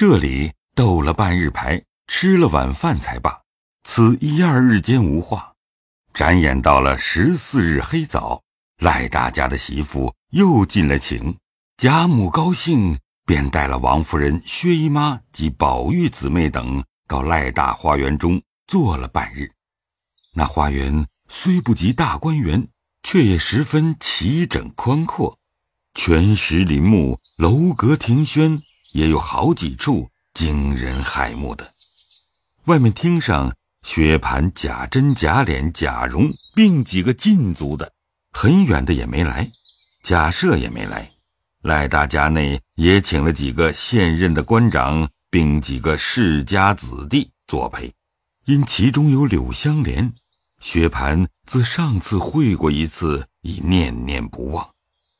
这里斗了半日牌，吃了晚饭才罢。此一二日间无话，转眼到了十四日黑早，赖大家的媳妇又进了请，贾母高兴，便带了王夫人、薛姨妈及宝玉姊妹等到赖大花园中坐了半日。那花园虽不及大观园，却也十分齐整宽阔，泉石林木，楼阁亭轩。也有好几处惊人骇目的。外面厅上，薛蟠、贾珍、贾琏、贾蓉并几个禁足的，很远的也没来，贾赦也没来。赖大家内也请了几个现任的官长，并几个世家子弟作陪。因其中有柳香莲，薛蟠自上次会过一次，已念念不忘，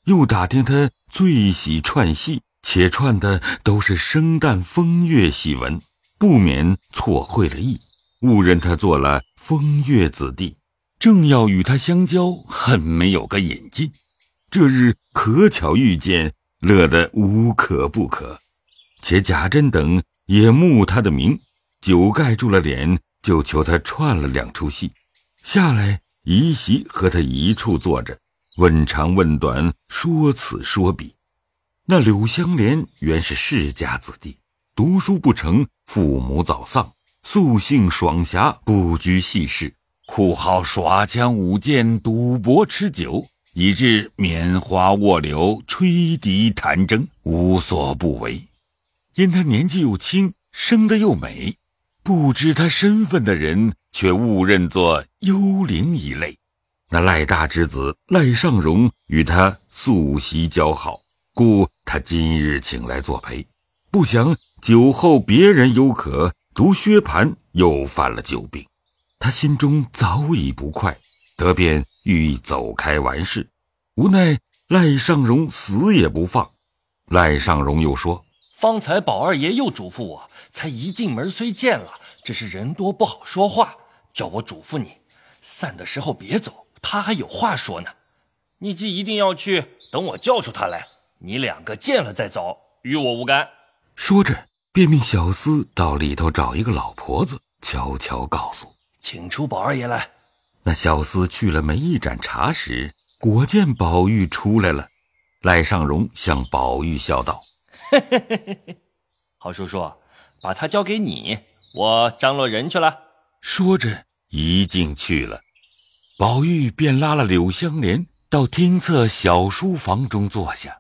又打听他最喜串戏。且串的都是生旦风月戏文，不免错会了意，误认他做了风月子弟，正要与他相交，恨没有个引进。这日可巧遇见，乐得无可不可。且贾珍等也慕他的名，久盖住了脸，就求他串了两出戏，下来一席和他一处坐着，问长问短，说此说彼。那柳香莲原是世家子弟，读书不成，父母早丧，素性爽侠，不拘细事，酷好耍枪舞剑、赌博吃酒，以致拈花卧柳、吹笛弹筝，无所不为。因他年纪又轻，生得又美，不知他身份的人却误认作幽灵一类。那赖大之子赖尚荣与他素习交好。故他今日请来作陪，不想酒后别人犹可，独薛蟠又犯了酒病，他心中早已不快，得便欲走开完事，无奈赖尚荣死也不放。赖尚荣又说：“方才宝二爷又嘱咐我，才一进门虽见了，只是人多不好说话，叫我嘱咐你，散的时候别走，他还有话说呢。你既一定要去，等我叫出他来。”你两个见了再走，与我无干。说着，便命小厮到里头找一个老婆子，悄悄告诉：“请出宝二爷来。”那小厮去了没一盏茶时，果见宝玉出来了。赖尚荣向宝玉笑道：“嘿嘿嘿嘿嘿，好叔叔，把他交给你，我张罗人去了。”说着，一进去了。宝玉便拉了柳香莲到厅侧小书房中坐下。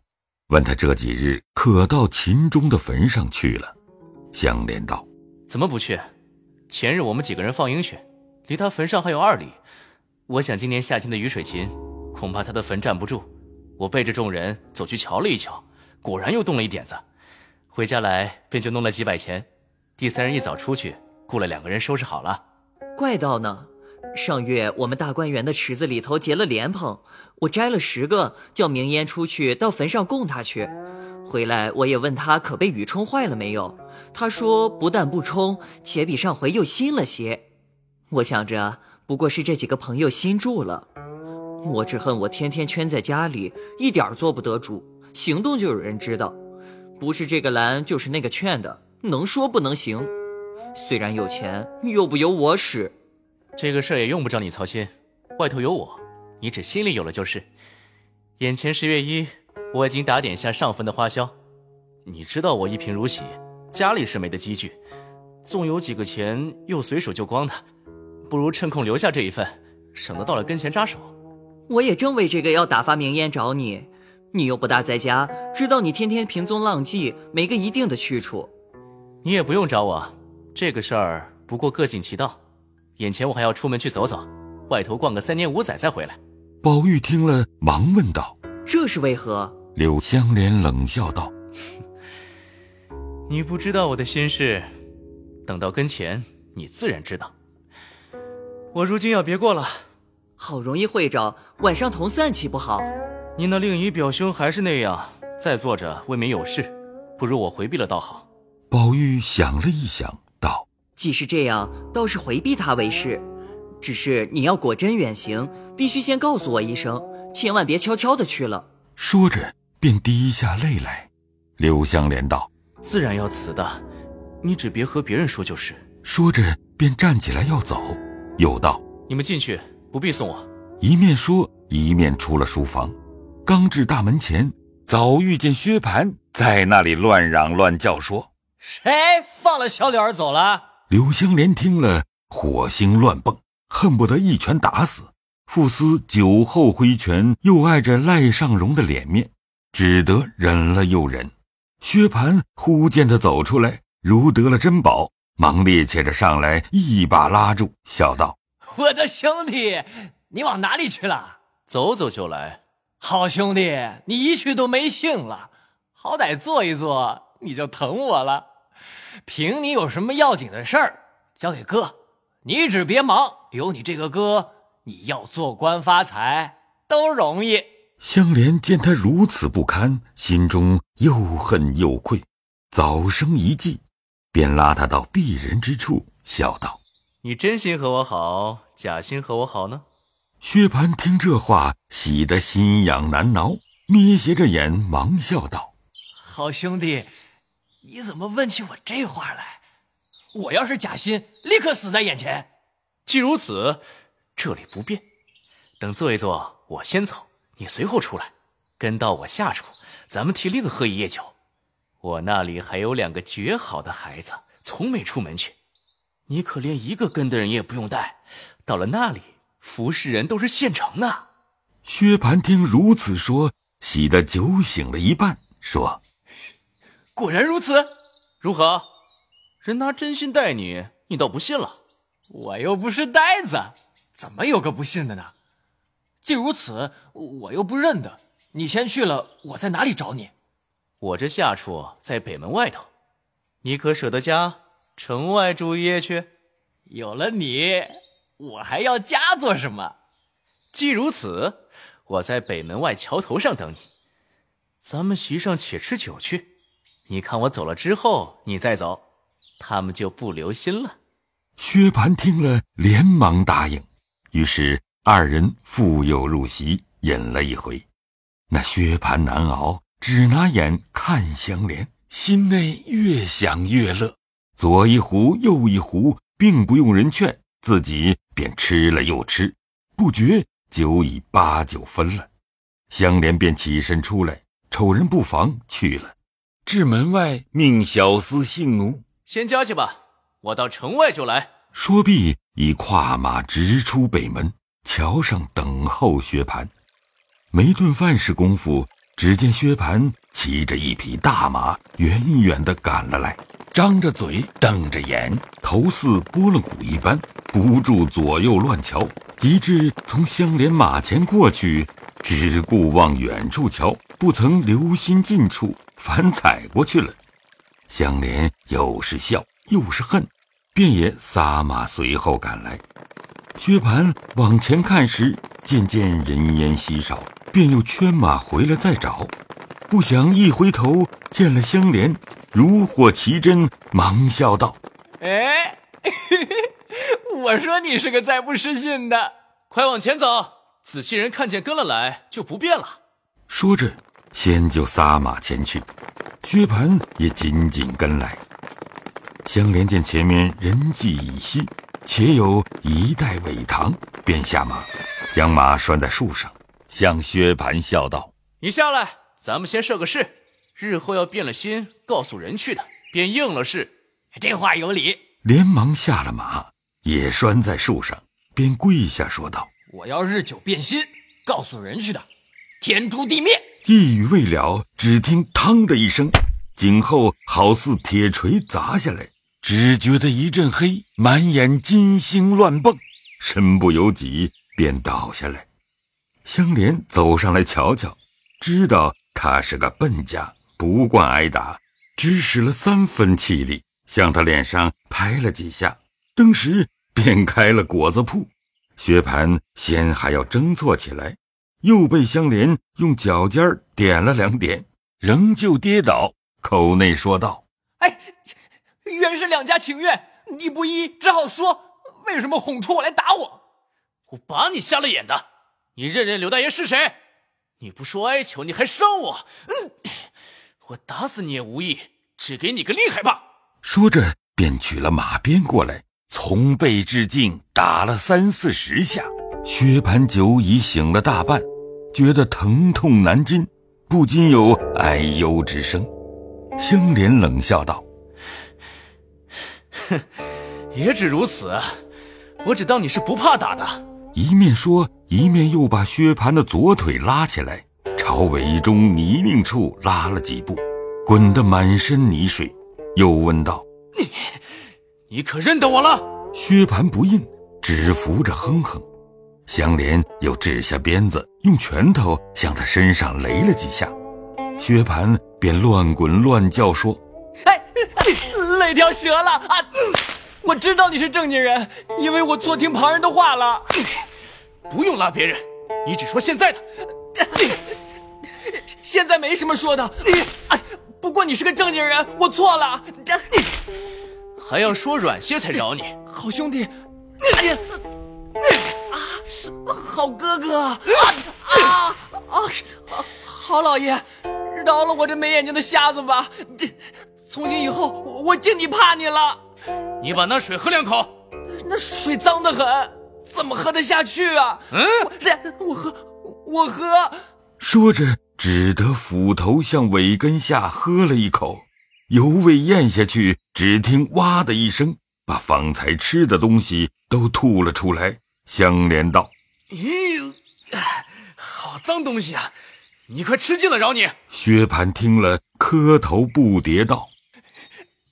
问他这几日可到秦钟的坟上去了？香莲道：“怎么不去？前日我们几个人放鹰去，离他坟上还有二里。我想今年夏天的雨水勤，恐怕他的坟站不住。我背着众人走去瞧了一瞧，果然又动了一点子。回家来便就弄了几百钱。第三日一早出去，雇了两个人收拾好了。怪道呢。”上月我们大观园的池子里头结了莲蓬，我摘了十个，叫明烟出去到坟上供他去。回来我也问他可被雨冲坏了没有，他说不但不冲，且比上回又新了些。我想着不过是这几个朋友新住了，我只恨我天天圈在家里，一点做不得主，行动就有人知道，不是这个拦就是那个劝的，能说不能行。虽然有钱，又不由我使。这个事儿也用不着你操心，外头有我，你只心里有了就是。眼前十月一，我已经打点下上坟的花销。你知道我一贫如洗，家里是没得积聚，纵有几个钱，又随手就光的，不如趁空留下这一份，省得到了跟前扎手。我也正为这个要打发明烟找你，你又不大在家，知道你天天平踪浪迹，没个一定的去处。你也不用找我，这个事儿不过各尽其道。眼前我还要出门去走走，外头逛个三年五载再回来。宝玉听了，忙问道：“这是为何？”柳香莲冷笑道：“你不知道我的心事，等到跟前，你自然知道。我如今要别过了，好容易会着，晚上同散岂不好？你那令姨表兄还是那样，在坐着未免有事，不如我回避了倒好。”宝玉想了一想。既是这样，倒是回避他为是。只是你要果真远行，必须先告诉我一声，千万别悄悄的去了。说着，便滴下泪来。柳香莲道：“自然要辞的，你只别和别人说就是。说着便站起来要走，又道：“你们进去，不必送我。”一面说，一面出了书房。刚至大门前，早遇见薛蟠在那里乱嚷乱叫，说：“谁放了小柳儿走了？”柳香莲听了，火星乱蹦，恨不得一拳打死。傅斯酒后挥拳，又碍着赖尚荣的脸面，只得忍了又忍。薛蟠忽见他走出来，如得了珍宝，忙趔趄着上来，一把拉住，笑道：“我的兄弟，你往哪里去了？走走就来。好兄弟，你一去都没兴了，好歹坐一坐，你就疼我了。凭你有什么要紧的事儿，交给哥，你只别忙。有你这个哥，你要做官发财都容易。”香莲见他如此不堪，心中又恨又愧，早生一计，便拉他到避人之处，笑道：“你真心和我好，假心和我好呢？”薛蟠听这话，喜得心痒难挠，眯斜着眼，忙笑道：“好兄弟，你怎么问起我这话来？我要是假心，立刻死在眼前。既如此，这里不便，等坐一坐，我先走。”你随后出来，跟到我下处，咱们提另喝一夜酒。我那里还有两个绝好的孩子，从没出门去，你可连一个跟的人也不用带。到了那里，服侍人都是现成的。薛蟠听如此说，喜得酒醒了一半，说：“果然如此，如何？人拿真心待你，你倒不信了？我又不是呆子，怎么有个不信的呢？”既如此，我又不认得你，先去了，我在哪里找你？我这下处在北门外头，你可舍得家城外住一夜去？有了你，我还要家做什么？既如此，我在北门外桥头上等你，咱们席上且吃酒去。你看我走了之后，你再走，他们就不留心了。薛蟠听了，连忙答应，于是。二人复又入席，饮了一回。那薛蟠难熬，只拿眼看香莲，心内越想越乐，左一壶右一壶，并不用人劝，自己便吃了又吃，不觉酒已八九分了。香莲便起身出来，瞅人不防，去了。至门外，命小厮姓奴先交去吧，我到城外就来。说毕，已跨马直出北门。桥上等候薛蟠，没顿饭时功夫，只见薛蟠骑着一匹大马，远远的赶了来，张着嘴，瞪着眼，头似拨了鼓一般，不住左右乱瞧。及至从相连马前过去，只顾往远处瞧，不曾留心近处，反踩过去了。香莲又是笑又是恨，便也撒马随后赶来。薛蟠往前看时，渐渐人烟稀少，便又圈马回来再找。不想一回头见了香莲，如获其珍，忙笑道：“哎，我说你是个再不失信的，快往前走。仔细人看见跟了来，就不便了。”说着，先就撒马前去。薛蟠也紧紧跟来。香莲见前面人迹已稀。且有一袋苇塘，便下马，将马拴在树上，向薛蟠笑道：“你下来，咱们先设个誓，日后要变了心，告诉人去的，便应了誓。这话有理。”连忙下了马，也拴在树上，便跪下说道：“我要日久变心，告诉人去的，天诛地灭。”一语未了，只听“嘡”的一声，颈后好似铁锤砸下来。只觉得一阵黑，满眼金星乱蹦，身不由己，便倒下来。香莲走上来瞧瞧，知道他是个笨家，不惯挨打，只使了三分气力，向他脸上拍了几下，登时便开了果子铺。薛蟠先还要争错起来，又被香莲用脚尖点了两点，仍旧跌倒，口内说道：“哎。”原是两家情愿，你不依，只好说为什么哄出我来打我？我把你瞎了眼的！你认认刘大爷是谁？你不说哀求，你还伤我！嗯，我打死你也无益，只给你个厉害吧！说着便举了马鞭过来，从背至颈打了三四十下。薛蟠酒已醒了大半，觉得疼痛难禁，不禁有哎呦之声。香莲冷笑道：“哼，也只如此。我只当你是不怕打的。”一面说，一面又把薛蟠的左腿拉起来，朝尾中泥泞处拉了几步，滚得满身泥水，又问道：“你，你可认得我了？”薛蟠不应，只扶着哼哼。香莲又掷下鞭子，用拳头向他身上擂了几下，薛蟠便乱滚乱叫说：“哎，累条蛇了啊！我知道你是正经人，因为我错听旁人的话了。不用拉别人，你只说现在的。现在没什么说的。哎，不过你是个正经人，我错了。你还要说软些才饶你，好兄弟。啊，好哥哥啊啊啊！好老爷，饶了我这没眼睛的瞎子吧。这，从今以后我敬你怕你了。你把那水喝两口。那水脏得很，怎么喝得下去啊？嗯，我喝，我喝。说着，只得斧头向尾根下喝了一口，犹未咽下去，只听“哇”的一声，把方才吃的东西都吐了出来。香莲道：“咦，好脏东西啊！你快吃尽了，饶你。”薛蟠听了，磕头不迭道。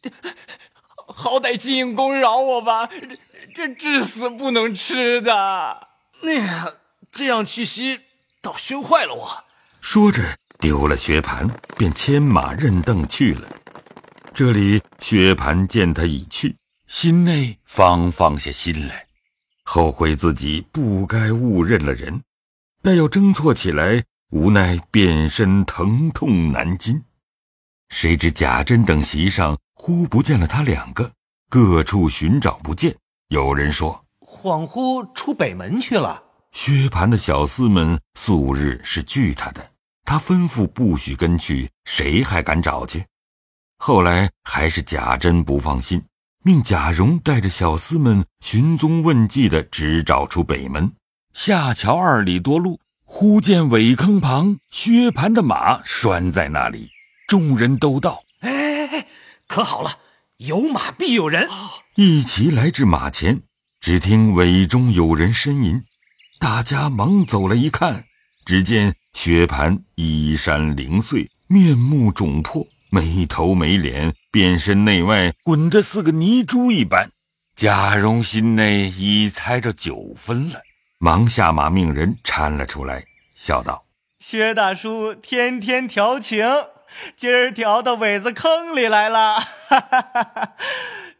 好歹金银公饶我吧，这这至死不能吃的。那这样气息倒熏坏了我。说着丢了薛蟠，便牵马认凳去了。这里薛蟠见他已去，心内方放下心来，后悔自己不该误认了人，但要争错起来，无奈变身疼痛难禁。谁知贾珍等席上。忽不见了他两个，各处寻找不见。有人说，恍惚出北门去了。薛蟠的小厮们素日是惧他的，他吩咐不许跟去，谁还敢找去？后来还是贾珍不放心，命贾蓉带着小厮们寻踪问迹的直找出北门。下桥二里多路，忽见苇坑旁薛蟠的马拴在那里，众人都道：“哎哎哎！”可好了，有马必有人。一齐来至马前，只听尾中有人呻吟，大家忙走了一看，只见薛蟠衣衫零碎，面目肿破，没头没脸，遍身内外滚得似个泥珠一般。贾蓉心内已猜着九分了，忙下马命人搀了出来，笑道：“薛大叔天天调情。”今儿调到苇子坑里来了，哈哈哈哈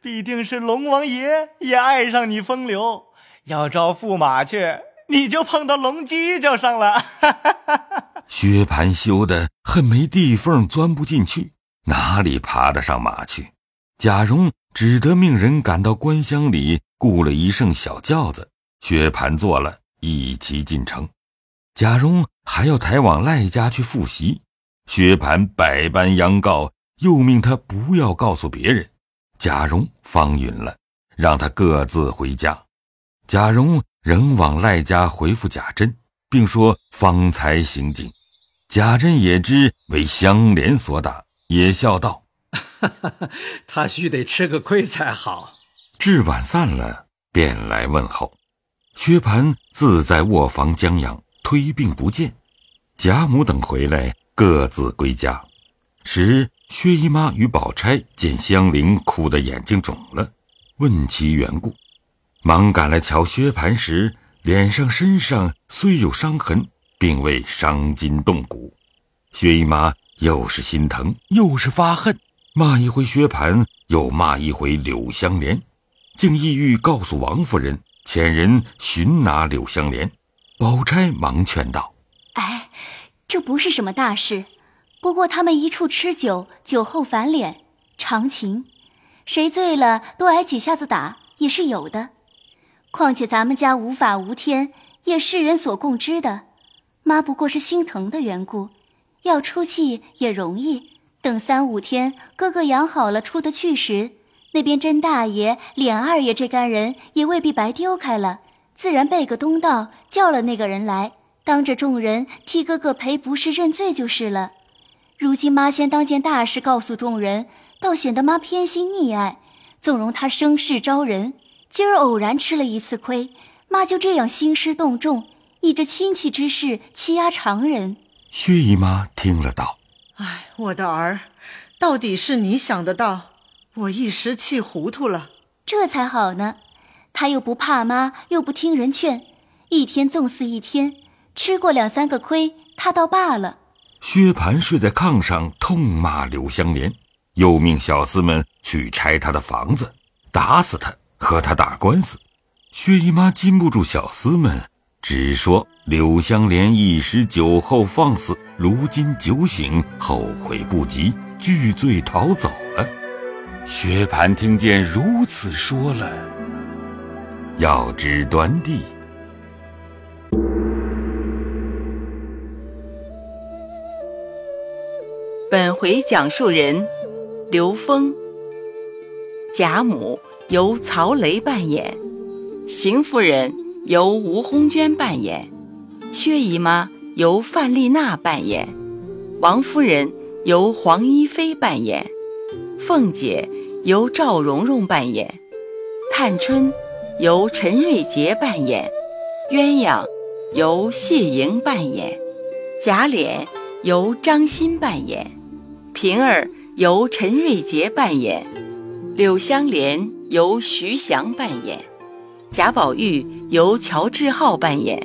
必定是龙王爷也爱上你风流，要招驸马去，你就碰到龙犄角上了。哈哈哈薛蟠羞得恨没地缝钻不进去，哪里爬得上马去？贾蓉只得命人赶到官乡里雇了一乘小轿子，薛蟠坐了一齐进城。贾蓉还要抬往赖家去复习。薛蟠百般央告，又命他不要告诉别人。贾蓉方允了，让他各自回家。贾蓉仍往赖家回复贾珍，并说方才行径。贾珍也知为香莲所打，也笑道：“ 他须得吃个亏才好。”至晚散了，便来问候。薛蟠自在卧房将养，推病不见。贾母等回来。各自归家，时薛姨妈与宝钗见香菱哭得眼睛肿了，问其缘故，忙赶来瞧薛蟠时，脸上身上虽有伤痕，并未伤筋动骨。薛姨妈又是心疼又是发恨，骂一回薛蟠，又骂一回柳香莲，竟意欲告诉王夫人，遣人寻拿柳香莲。宝钗忙劝道：“哎。”这不是什么大事，不过他们一处吃酒，酒后反脸，常情。谁醉了多挨几下子打也是有的。况且咱们家无法无天，也世人所共知的。妈不过是心疼的缘故，要出气也容易，等三五天哥哥养好了出得去时，那边甄大爷、脸二爷这干人也未必白丢开了，自然背个东道叫了那个人来，当着众人替哥哥赔不是认罪就是了。如今妈先当件大事告诉众人，倒显得妈偏心溺爱，纵容他生事招人。今儿偶然吃了一次亏，妈就这样兴师动众，以这亲戚之事欺压常人。薛姨妈听了道：“哎，我的儿，到底是你想得到，我一时气糊涂了。这才好呢，他又不怕妈，又不听人劝，一天纵肆一天，吃过两三个亏，他倒罢了。”薛蟠睡在炕上，痛骂柳香莲，又命小厮们去拆他的房子，打死他，和他打官司。薛姨妈禁不住小厮们，只说柳香莲一时酒后放肆，如今酒醒，后悔不及，拒罪逃走了。薛蟠听见如此说了，要知端地。本回讲述人刘峰，贾母由曹雷扮演，邢夫人由吴红娟扮演，薛姨妈由范丽娜扮演，王夫人由黄一飞扮演，凤姐由赵蓉蓉扮演，探春由陈瑞杰扮演，鸳鸯由谢莹扮演，贾琏由张欣扮演。平儿由陈瑞杰扮演，柳湘莲由徐翔扮演，贾宝玉由乔志浩扮演，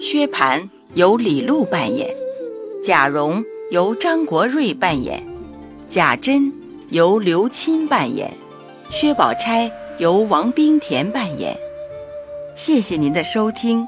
薛蟠由李璐扮演，贾蓉由张国瑞扮演，贾珍由刘钦扮演，薛宝钗由王冰田扮演。谢谢您的收听。